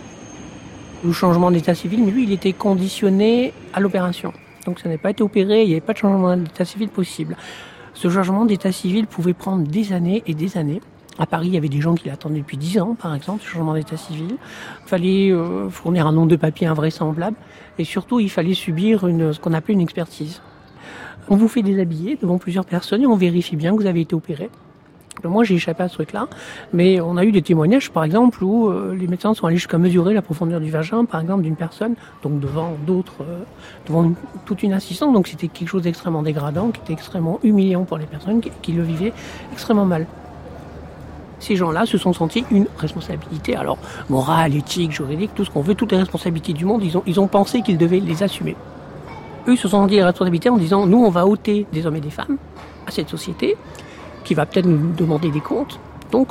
Le changement d'état civil, mais lui il était conditionné à l'opération. Donc ça n'a pas été opéré, il n'y avait pas de changement d'état civil possible. Ce changement d'état civil pouvait prendre des années et des années. À Paris, il y avait des gens qui l'attendaient depuis dix ans, par exemple, ce changement d'état civil. Il fallait euh, fournir un nombre de papiers invraisemblable. Et surtout, il fallait subir ce qu'on appelait une expertise. On vous fait déshabiller devant plusieurs personnes et on vérifie bien que vous avez été opéré. Moi, j'ai échappé à ce truc-là, mais on a eu des témoignages, par exemple, où euh, les médecins sont allés jusqu'à mesurer la profondeur du vagin, par exemple, d'une personne, donc devant d'autres, euh, devant toute une assistance. Donc c'était quelque chose d'extrêmement dégradant, qui était extrêmement humiliant pour les personnes qui, le vivaient extrêmement mal. Ces gens-là se sont sentis une responsabilité, alors morale, éthique, juridique, tout ce qu'on veut, toutes les responsabilités du monde, ils ont pensé qu'ils devaient les assumer eux se sont dit la responsabilité en disant nous on va ôter des hommes et des femmes à cette société qui va peut-être nous demander des comptes. Donc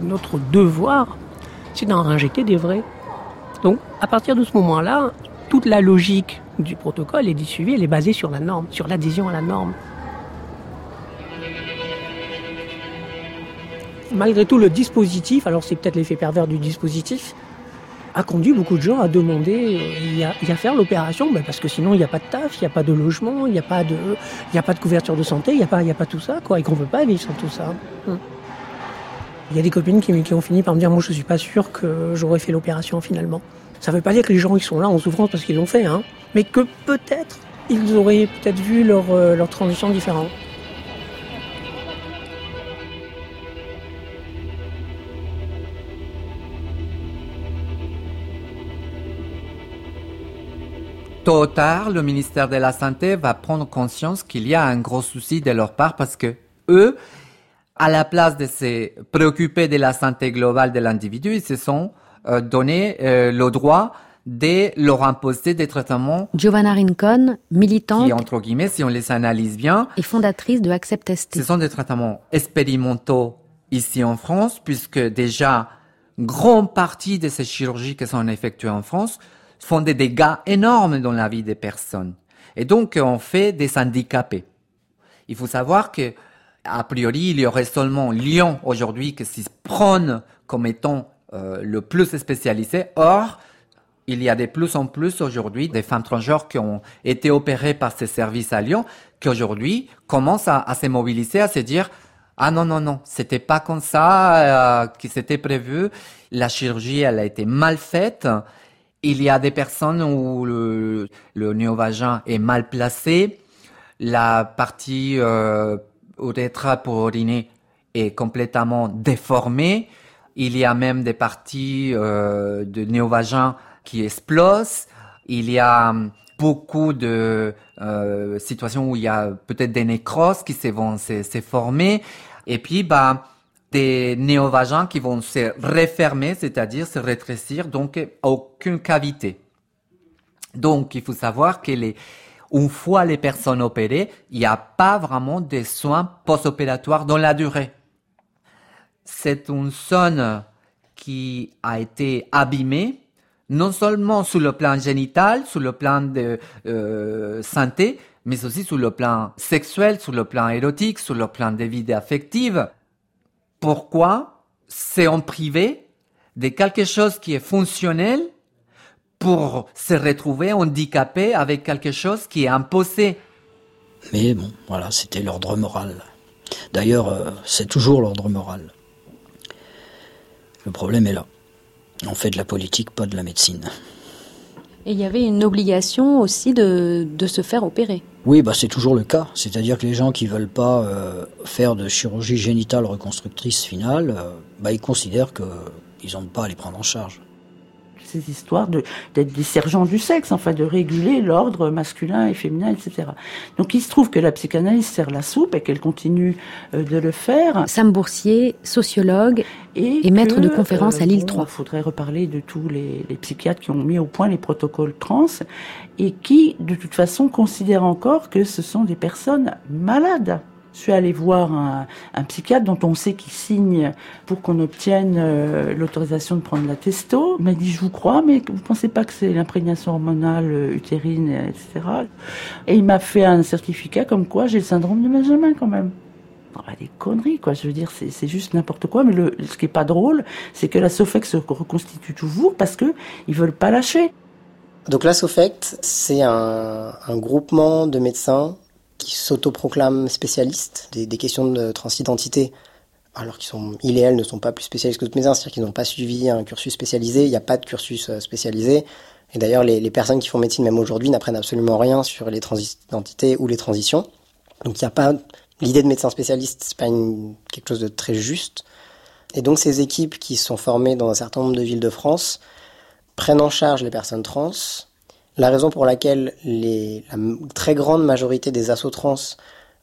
notre devoir c'est d'en injecter des vrais. Donc à partir de ce moment-là, toute la logique du protocole et du suivi, elle est basée sur la norme, sur l'adhésion à la norme. Malgré tout, le dispositif, alors c'est peut-être l'effet pervers du dispositif, a conduit beaucoup de gens à demander euh, à, faire l'opération, ben, parce que sinon il n'y a pas de taf, il n'y a pas de logement, il n'y a pas de, il a pas de couverture de santé, il n'y a pas, il a pas tout ça, quoi, et qu'on ne peut pas vivre sans tout ça. Hum. Il y a des copines qui, ont fini par me dire, moi je suis pas sûr que j'aurais fait l'opération finalement. Ça ne veut pas dire que les gens ils sont là en souffrance parce qu'ils l'ont fait, hein, mais que peut-être ils auraient peut-être vu leur, euh, leur transition différente. Tôt ou tard, le ministère de la Santé va prendre conscience qu'il y a un gros souci de leur part parce que eux, à la place de se préoccuper de la santé globale de l'individu, ils se sont euh, donné euh, le droit de leur imposer des traitements. Giovanna Rincon, militante. Qui, entre guillemets, si on les analyse bien. Et fondatrice de Accept ST. Ce sont des traitements expérimentaux ici en France, puisque déjà, grande partie de ces chirurgies qui sont effectuées en France font des dégâts énormes dans la vie des personnes. Et donc, on fait des handicapés. Il faut savoir que, a priori, il y aurait seulement Lyon aujourd'hui qui se prône comme étant euh, le plus spécialisé. Or, il y a de plus en plus aujourd'hui des femmes transgenres qui ont été opérées par ces services à Lyon, qui aujourd'hui commencent à, à, se mobiliser, à se dire ah non non non, c'était pas comme ça euh, qui s'était prévu. La chirurgie, elle a été mal faite il y a des personnes où le, le néovagin est mal placé, la partie euh, urètre pour uriner est complètement déformée. Il y a même des parties euh, de néovagin qui explosent. Il y a beaucoup de euh, situations où il y a peut-être des nécroses qui se vont se, se former. Et puis, bah, des néovagins qui vont se refermer, c'est-à-dire se rétrécir, donc aucune cavité. Donc, il faut savoir que les, une fois les personnes opérées, il n'y a pas vraiment de soins post-opératoires dans la durée. C'est une zone qui a été abîmée, non seulement sur le plan génital, sur le plan de euh, santé, mais aussi sur le plan sexuel, sur le plan érotique, sur le plan de vie affective pourquoi c'est en privé de quelque chose qui est fonctionnel pour se retrouver handicapé avec quelque chose qui est imposé. Mais bon, voilà, c'était l'ordre moral. D'ailleurs, euh, c'est toujours l'ordre moral. Le problème est là. On fait de la politique, pas de la médecine. Et il y avait une obligation aussi de, de se faire opérer. Oui, bah c'est toujours le cas. C'est-à-dire que les gens qui veulent pas euh, faire de chirurgie génitale reconstructrice finale, euh, bah ils considèrent qu'ils n'ont pas à les prendre en charge ces histoires d'être des sergents du sexe, enfin de réguler l'ordre masculin et féminin, etc. Donc il se trouve que la psychanalyse sert la soupe et qu'elle continue euh, de le faire. Sam Boursier, sociologue et, maître de conférences à Lille 3. Il faudrait reparler de tous les, les psychiatres qui ont mis au point les protocoles trans et qui, de toute façon, considèrent encore que ce sont des personnes malades Je suis allée voir un, psychiatre dont on sait qu'il signe pour qu'on obtienne euh, l'autorisation de prendre la testo. Il m'a dit, je vous crois, mais vous pensez pas que c'est l'imprégnation hormonale euh, utérine, etc. Et il m'a fait un certificat comme quoi j'ai le syndrome de Benjamin quand même. Ah, des conneries, quoi. Je veux dire, c'est juste n'importe quoi. Mais le, ce qui est pas drôle, c'est que la SOFEC se reconstitue toujours parce que ils veulent pas lâcher. Donc la SOFECT, c'est un, un, groupement de médecins qui s'autoproclament spécialistes des, questions de transidentité, alors qu'ils sont, elles ne sont pas plus spécialistes que d'autres médecins, c'est-à-dire qu'ils n'ont pas suivi un cursus spécialisé, il n'y a pas de cursus euh, spécialisé. Et d'ailleurs, les, les, personnes qui font médecine, même aujourd'hui, n'apprennent absolument rien sur les transidentités ou les transitions. Donc il n'y a pas l'idée de médecin spécialiste, c'est pas quelque chose de très juste. Et donc ces équipes qui sont formées dans un certain nombre de villes de France prennent en charge les personnes trans. La raison pour laquelle la très grande majorité des assos trans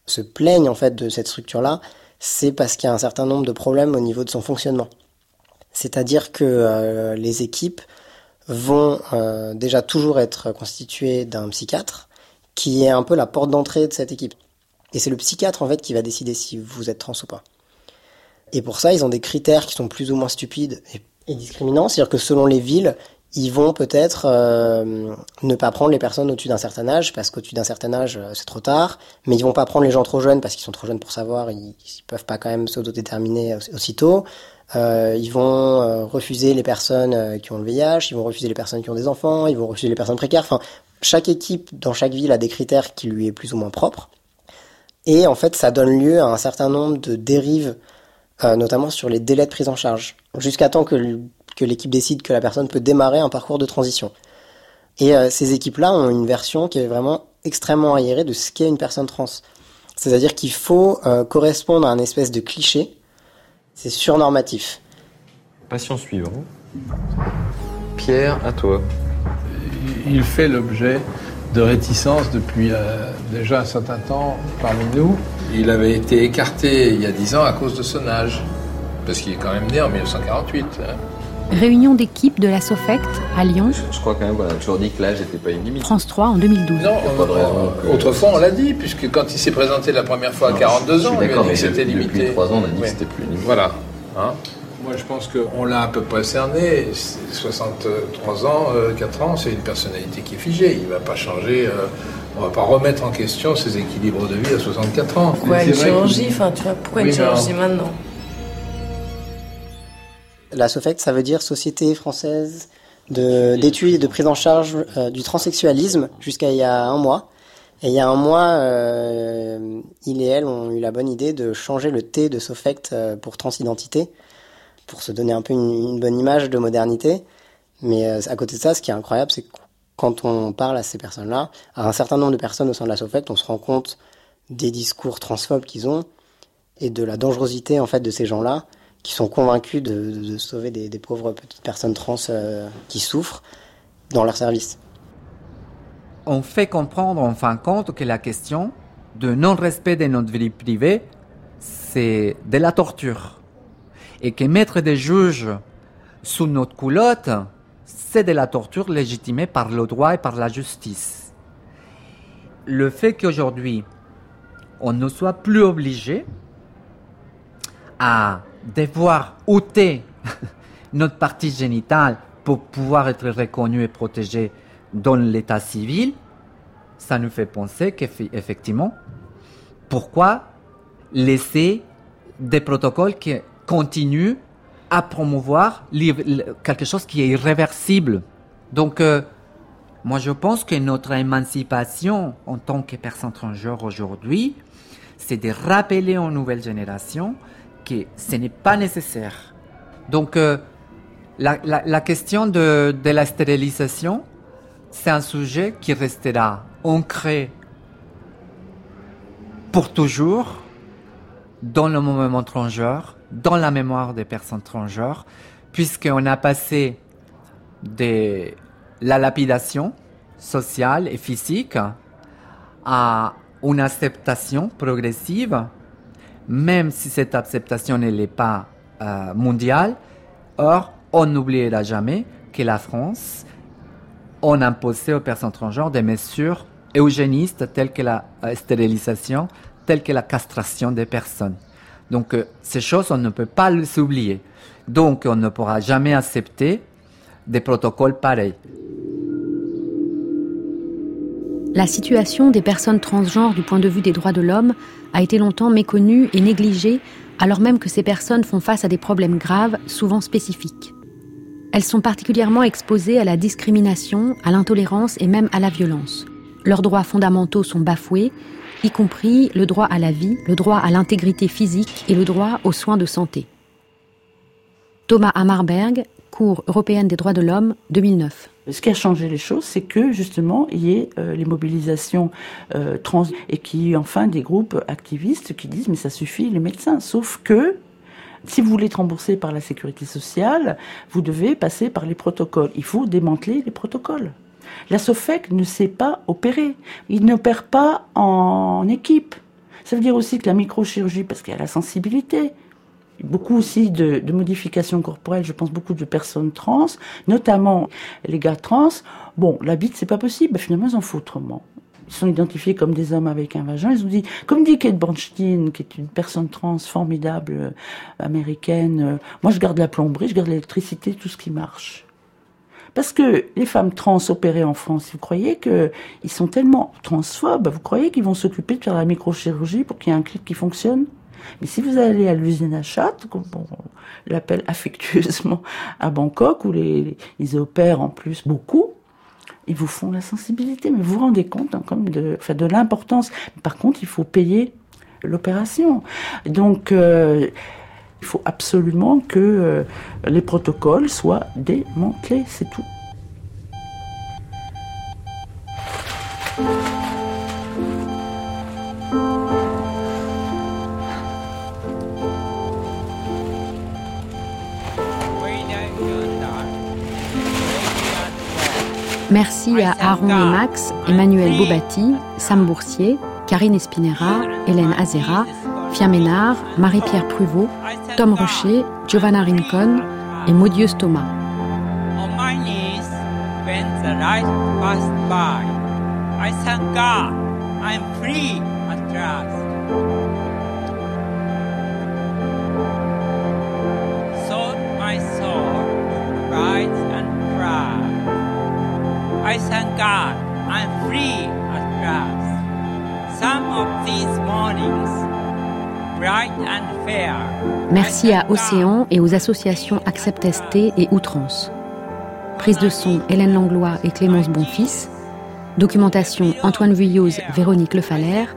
se plaignent en fait de cette structure-là, c'est parce qu'il y a un certain nombre de problèmes au niveau de son fonctionnement. C'est-à-dire que euh, les équipes vont euh, déjà toujours être constituées d'un psychiatre qui est un peu la porte d'entrée de cette équipe. Et c'est le psychiatre en fait qui va décider si vous êtes trans ou pas. Et pour ça, ils ont des critères qui sont plus ou moins stupides et, discriminants. C'est-à-dire que selon les villes, ils vont peut-être euh, ne pas prendre les personnes au-dessus d'un certain âge parce qu'au-dessus d'un certain âge euh, c'est trop tard, mais ils vont pas prendre les gens trop jeunes parce qu'ils sont trop jeunes pour savoir, ils, peuvent pas quand même s'autodéterminer aussitôt. Euh, ils vont refuser les personnes qui ont le VIH, ils vont refuser les personnes qui ont des enfants, ils vont refuser les personnes précaires. Enfin, chaque équipe dans chaque ville a des critères qui lui est plus ou moins propre. Et en fait, ça donne lieu à un certain nombre de dérives, notamment sur les délais de prise en charge, jusqu'à temps que, que l'équipe décide que la personne peut démarrer un parcours de transition. Et euh, ces équipes-là ont une version qui est vraiment extrêmement aérée de ce qu'est une personne trans. C'est-à-dire qu'il faut euh, correspondre à un espèce de cliché. C'est surnormatif. Patient suivant. Pierre, à toi. Il fait l'objet de réticence depuis euh, déjà un certain temps parmi nous. Il avait été écarté il y a dix ans à cause de son âge, parce qu'il est quand même né en 1948. Hein. Réunion d'équipe de la SOFECT à Lyon. Je, crois quand même qu'on a toujours dit que l'âge n'était pas une limite. France 3 en 2012. Non, autrefois on l'a dit, puisque quand il s'est présenté la première fois à 42 ans, il a dit que c'était limité. Depuis 3 ans, on a dit que c'était plus limité. Voilà. Hein moi, je pense qu'on l'a à peu près cerné. 63 ans, 4 euh, ans, c'est une personnalité qui est figée. Il ne va pas changer. Euh, on ne va pas remettre en question ses équilibres de vie à 64 ans. Pourquoi une chirurgie Enfin, tu vois, pourquoi une chirurgie maintenant La SOFECT, ça veut dire Société française d'études et de prise en charge euh, du transsexualisme jusqu'à il y a un mois. Et il y a un mois, il et elle ont eu la bonne idée de changer le T de SOFECT pour transidentité pour se donner un peu une, bonne image de modernité. Mais euh, à côté de ça, ce qui est incroyable, c'est que quand on parle à ces personnes-là, à un certain nombre de personnes au sein de la SOFECT, on se rend compte des discours transphobes qu'ils ont et de la dangerosité en fait de ces gens-là qui sont convaincus de, sauver des, pauvres petites personnes trans euh, qui souffrent dans leur service. On fait comprendre en fin de compte que la question de non-respect de notre vie privée, c'est de la torture et que mettre des juges sous notre culotte, c'est de la torture légitimée par le droit et par la justice. Le fait qu'aujourd'hui, on ne soit plus obligé à devoir ôter notre partie génitale pour pouvoir être reconnu et protégé dans l'état civil, ça nous fait penser qu'effectivement, pourquoi laisser des protocoles qui continue à promouvoir quelque chose qui est irréversible. Donc, euh, moi, je pense que notre émancipation en tant que personne transgenre aujourd'hui, c'est de rappeler aux nouvelles générations ce n'est pas nécessaire. Donc, euh, la, question de, la stérilisation, c'est un sujet qui restera ancré pour toujours dans le mouvement transgenre dans la mémoire des personnes transgenres, puisqu'on a passé de la lapidation sociale et physique à une acceptation progressive, même si cette acceptation n'est pas euh, mondiale. Or, on n'oubliera jamais que la France, on a imposé aux personnes transgenres des mesures eugénistes telles que la euh, stérilisation telles que la castration des personnes. Donc euh, ces choses, on ne peut pas les oublier. Donc on ne pourra jamais accepter des protocoles pareils. La situation des personnes transgenres du point de vue des droits de l'homme a été longtemps méconnue et négligée, alors même que ces personnes font face à des problèmes graves, souvent spécifiques. Elles sont particulièrement exposées à la discrimination, à l'intolérance et même à la violence. Leurs droits fondamentaux sont bafoués, y compris le droit à la vie, le droit à l'intégrité physique et le droit aux soins de santé. Thomas Hammarberg, Cour européenne des droits de l'homme, 2009. Ce qui a changé les choses, c'est que justement, il y ait euh, les mobilisations euh, trans et qu'il y ait enfin des groupes activistes qui disent mais ça suffit les médecins. Sauf que si vous voulez être remboursé par la sécurité sociale, vous devez passer par les protocoles. Il faut démanteler les protocoles. La SOFEC ne sait pas opérer. Il n'opère pas en équipe. Ça veut dire aussi que la microchirurgie, parce qu'il y a la sensibilité, beaucoup aussi de, modifications corporelles, je pense beaucoup de personnes trans, notamment les gars trans. Bon, la bite, c'est pas possible. finalement, ils en font autrement. Ils sont identifiés comme des hommes avec un vagin. Ils ont dit, comme dit Kate Bornstein, qui est une personne trans formidable euh, américaine, euh, moi je garde la plomberie, je garde l'électricité, tout ce qui marche. Parce que les femmes trans opérées en France, vous croyez qu'ils sont tellement transphobes, vous croyez qu'ils vont s'occuper de faire la microchirurgie pour qu'il y ait un clip qui fonctionne? Mais si vous allez à l'usine à chatte, comme on l'appelle affectueusement à Bangkok, où les, ils opèrent en plus beaucoup, ils vous font la sensibilité. Mais vous vous rendez compte hein, comme de l'importance. Par contre, il faut payer l'opération. Donc, euh, il faut absolument que euh, les protocoles soient démantelés, c'est tout. Merci à Aaron et Max, Emmanuel Bobati, Sam Boursier, Karine Espinera, Hélène Azera, Fia Ménard, Marie-Pierre Pruvot, Tom Rocher, Giovanna Rincon et Maudieuse Thomas. I thank God I'm free at last. Some of these mornings, bright and fair. Merci à Océan et aux associations Accept ST et Outrance. Prise de son Hélène Langlois et Clémence Bonfils. Documentation Antoine Vuilloz, Véronique Lefalaire.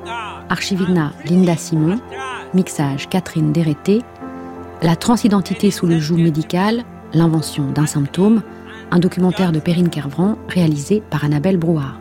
Archivina Linda Simon. Mixage Catherine Dérété. La transidentité sous le joug médical, l'invention d'un symptôme un documentaire de Perrine Kervran réalisé par Annabelle Brouard.